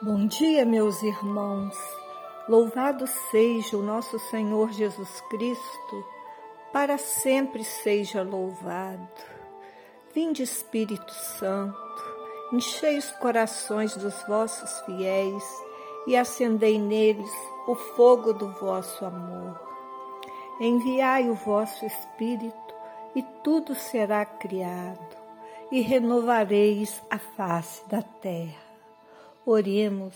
Bom dia, meus irmãos. Louvado seja o nosso Senhor Jesus Cristo, para sempre seja louvado. Vinde, Espírito Santo, enchei os corações dos vossos fiéis e acendei neles o fogo do vosso amor. Enviai o vosso Espírito e tudo será criado, e renovareis a face da terra. Oremos,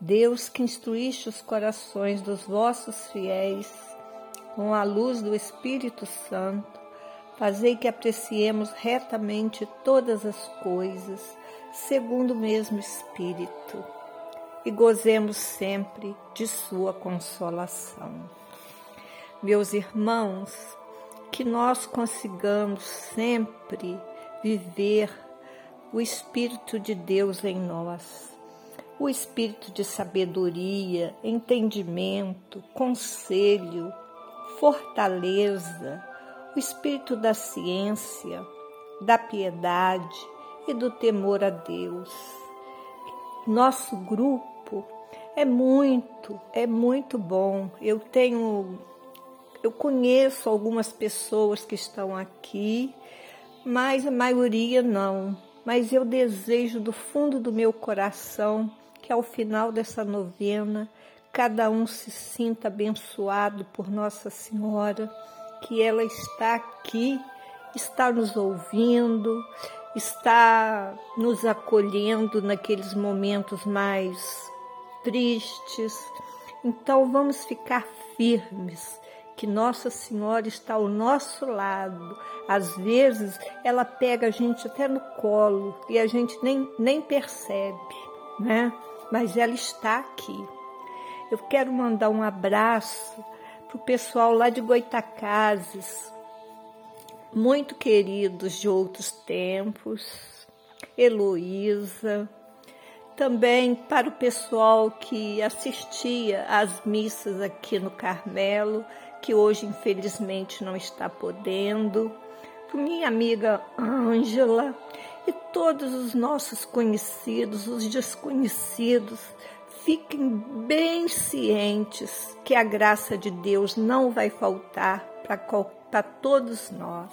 Deus que instruíste os corações dos vossos fiéis com a luz do Espírito Santo, fazei que apreciemos retamente todas as coisas, segundo o mesmo Espírito, e gozemos sempre de Sua consolação. Meus irmãos, que nós consigamos sempre viver o Espírito de Deus em nós o espírito de sabedoria, entendimento, conselho, fortaleza, o espírito da ciência, da piedade e do temor a Deus. Nosso grupo é muito, é muito bom. Eu tenho, eu conheço algumas pessoas que estão aqui, mas a maioria não. Mas eu desejo do fundo do meu coração que ao final dessa novena cada um se sinta abençoado por Nossa Senhora, que ela está aqui, está nos ouvindo, está nos acolhendo naqueles momentos mais tristes. Então vamos ficar firmes, que Nossa Senhora está ao nosso lado. Às vezes ela pega a gente até no colo e a gente nem, nem percebe, né? Mas ela está aqui. Eu quero mandar um abraço para o pessoal lá de Goitacazes, muito queridos de outros tempos, Heloísa, também para o pessoal que assistia às missas aqui no Carmelo, que hoje infelizmente não está podendo, para minha amiga Ângela e todos os nossos conhecidos, os desconhecidos, fiquem bem cientes que a graça de Deus não vai faltar para todos nós.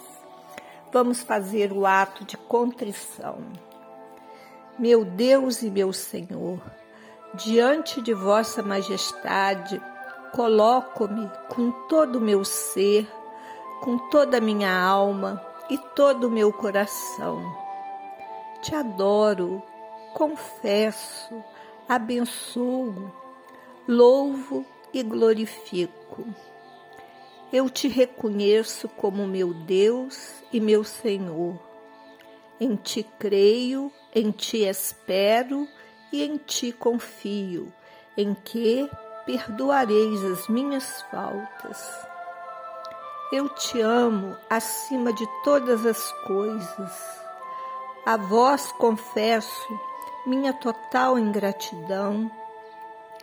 Vamos fazer o ato de contrição. Meu Deus e meu Senhor, diante de Vossa Majestade, coloco-me com todo o meu ser, com toda a minha alma e todo o meu coração te adoro, confesso, abençoo, louvo e glorifico. Eu te reconheço como meu Deus e meu Senhor. Em ti creio, em ti espero e em ti confio, em que perdoareis as minhas faltas. Eu te amo acima de todas as coisas a vós confesso minha total ingratidão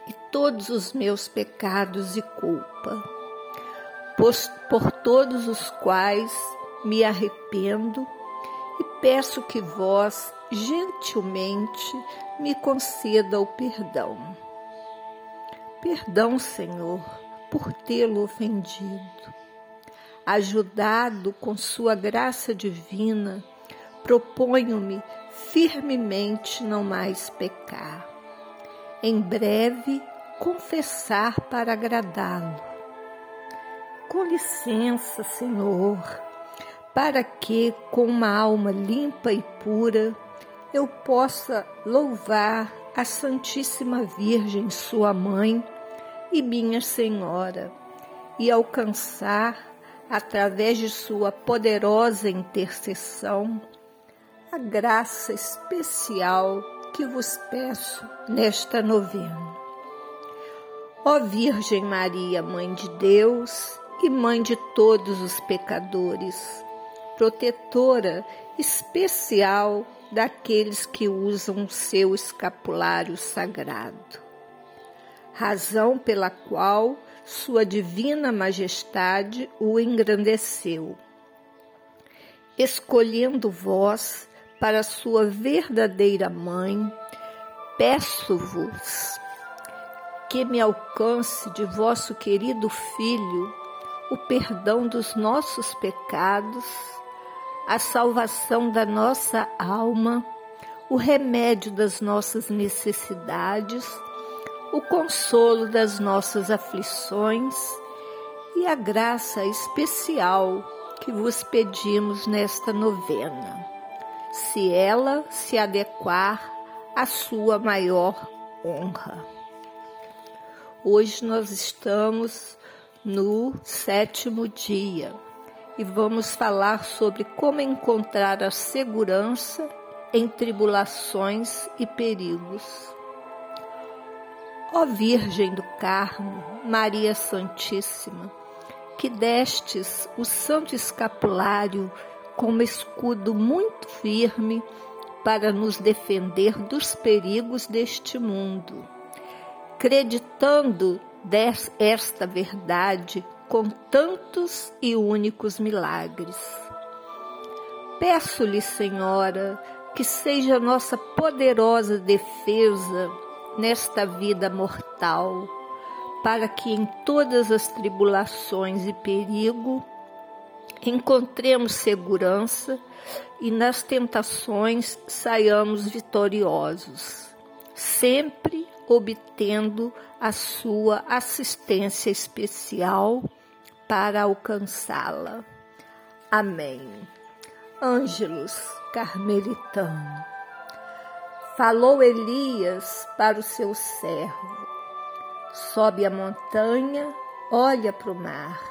e todos os meus pecados e culpa, por todos os quais me arrependo e peço que vós gentilmente me conceda o perdão. Perdão, Senhor, por tê-lo ofendido. Ajudado com Sua graça divina, proponho-me firmemente não mais pecar. Em breve, confessar para agradá-lo. Com licença, Senhor, para que, com uma alma limpa e pura, eu possa louvar a Santíssima Virgem, Sua Mãe e minha Senhora, e alcançar, através de Sua poderosa intercessão, a graça especial que vos peço nesta novena. Ó Virgem Maria, Mãe de Deus e Mãe de todos os pecadores, protetora especial daqueles que usam o seu escapulário sagrado, razão pela qual Sua Divina Majestade o engrandeceu, escolhendo vós para sua verdadeira mãe, peço-vos que me alcance de vosso querido Filho o perdão dos nossos pecados, a salvação da nossa alma, o remédio das nossas necessidades, o consolo das nossas aflições e a graça especial que vos pedimos nesta novena, se ela se adequar à sua maior honra. Hoje nós estamos no sétimo dia e vamos falar sobre como encontrar a segurança em tribulações e perigos. Ó Virgem do Carmo, Maria Santíssima, que destes o santo escapulário como escudo muito firme para nos defender dos perigos deste mundo, acreditando esta verdade com tantos e únicos milagres. Peço-lhe, Senhora, que seja nossa poderosa defesa nesta vida mortal, para que em todas as tribulações e perigo encontremos segurança e nas tentações saiamos vitoriosos, sempre obtendo a sua assistência especial para alcançá-la. Amém. Ângelos Carmelitano. Falou Elias para o seu servo: Sobe a montanha, olha para o mar.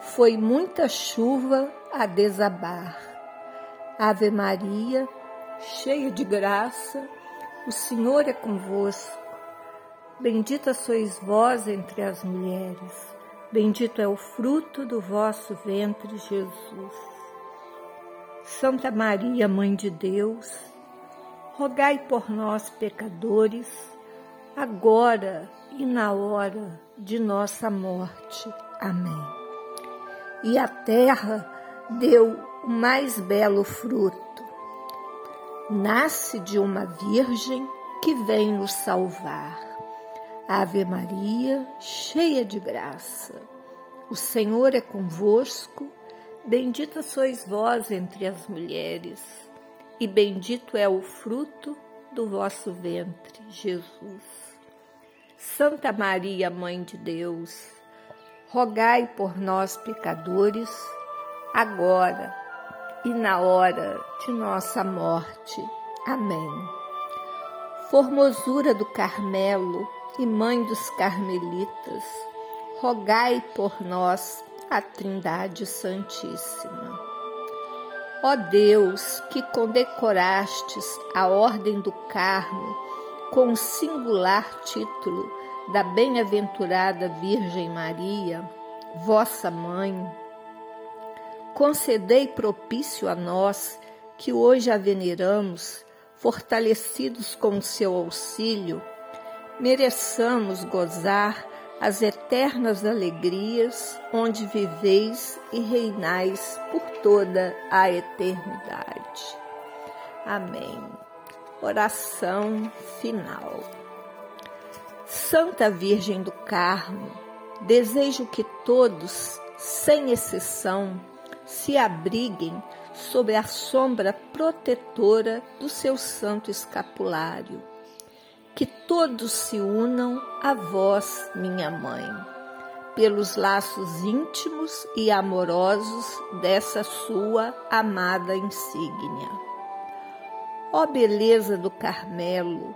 foi muita chuva a desabar. Ave Maria, cheia de graça, o Senhor é convosco. Bendita sois vós entre as mulheres, bendito é o fruto do vosso ventre, Jesus. Santa Maria, Mãe de Deus, rogai por nós, pecadores, agora e na hora de nossa morte. Amém. E a terra deu o mais belo fruto. Nasce de uma virgem que vem nos salvar. Ave Maria, cheia de graça, o Senhor é convosco, bendita sois vós entre as mulheres, e bendito é o fruto do vosso ventre, Jesus. Santa Maria, Mãe de Deus, rogai por nós, pecadores, agora e na hora de nossa morte. Amém. Formosura do Carmelo, e Mãe dos Carmelitas, rogai por nós a Trindade Santíssima. Ó Deus, que condecorastes a Ordem do Carmo com o singular título da Bem-aventurada Virgem Maria, vossa Mãe, concedei propício a nós que hoje a veneramos, fortalecidos com o seu auxílio, mereçamos gozar as eternas alegrias onde viveis e reinais por toda a eternidade. Amém. Oração final. Santa Virgem do Carmo, desejo que todos, sem exceção, se abriguem sob a sombra protetora do seu santo escapulário que todos se unam a vós, minha mãe, pelos laços íntimos e amorosos dessa sua amada insígnia. Ó beleza do Carmelo,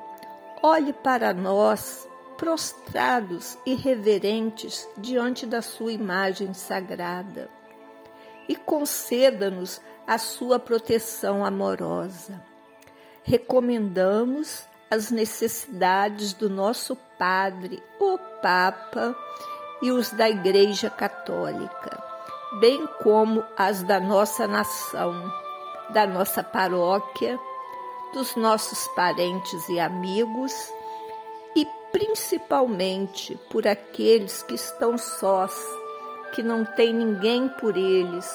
olhe para nós, prostrados e reverentes diante da sua imagem sagrada, e conceda-nos a sua proteção amorosa. Recomendamos as necessidades do nosso Padre, o Papa, e os da Igreja Católica, bem como as da nossa nação, da nossa paróquia, dos nossos parentes e amigos principalmente por aqueles que estão sós, que não tem ninguém por eles.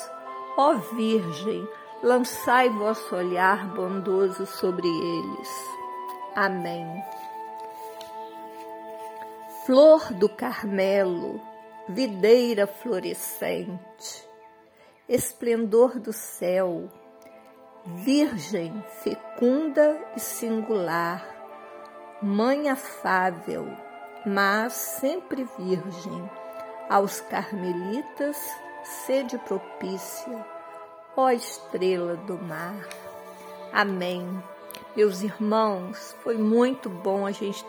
Ó Virgem, lançai vosso olhar bondoso sobre eles. Amém. Flor do Carmelo, videira florescente, esplendor do céu, Virgem fecunda e singular, Mãe afável, mas sempre virgem, aos carmelitas sede propícia, ó estrela do mar. Amém. Meus irmãos, foi muito bom a gente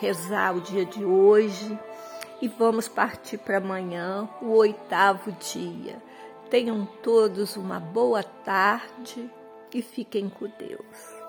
rezar o dia de hoje e vamos partir para amanhã, o oitavo dia. Tenham todos uma boa tarde e fiquem com Deus.